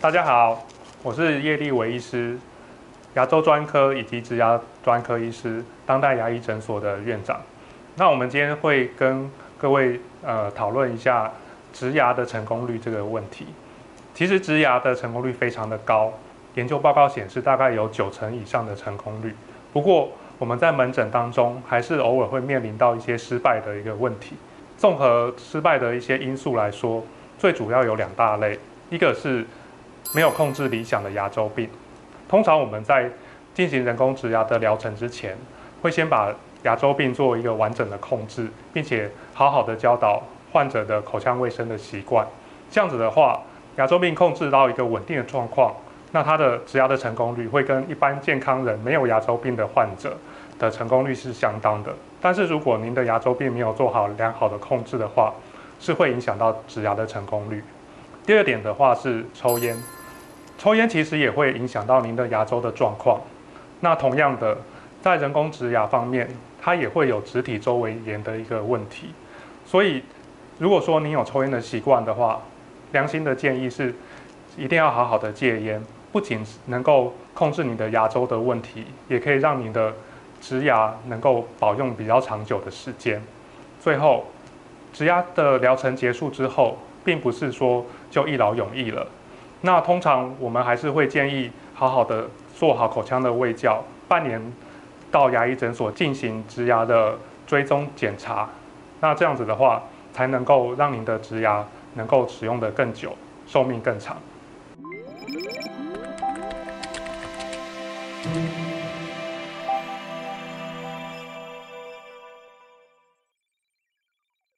大家好，我是叶立伟医师，牙周专科以及植牙专科医师，当代牙医诊所的院长。那我们今天会跟各位呃讨论一下植牙的成功率这个问题。其实植牙的成功率非常的高，研究报告显示大概有九成以上的成功率。不过我们在门诊当中还是偶尔会面临到一些失败的一个问题。综合失败的一些因素来说，最主要有两大类，一个是没有控制理想的牙周病。通常我们在进行人工植牙的疗程之前，会先把牙周病做一个完整的控制，并且好好的教导患者的口腔卫生的习惯。这样子的话，牙周病控制到一个稳定的状况，那它的植牙的成功率会跟一般健康人没有牙周病的患者的成功率是相当的。但是如果您的牙周病没有做好良好的控制的话，是会影响到植牙的成功率。第二点的话是抽烟，抽烟其实也会影响到您的牙周的状况。那同样的，在人工植牙方面，它也会有植体周围炎的一个问题。所以，如果说您有抽烟的习惯的话，良心的建议是，一定要好好的戒烟，不仅能够控制你的牙周的问题，也可以让你的植牙能够保用比较长久的时间。最后，植牙的疗程结束之后，并不是说就一劳永逸了。那通常我们还是会建议好好的做好口腔的卫教半年到牙医诊所进行植牙的追踪检查。那这样子的话才能够让您的植牙能够使用的更久寿命更长。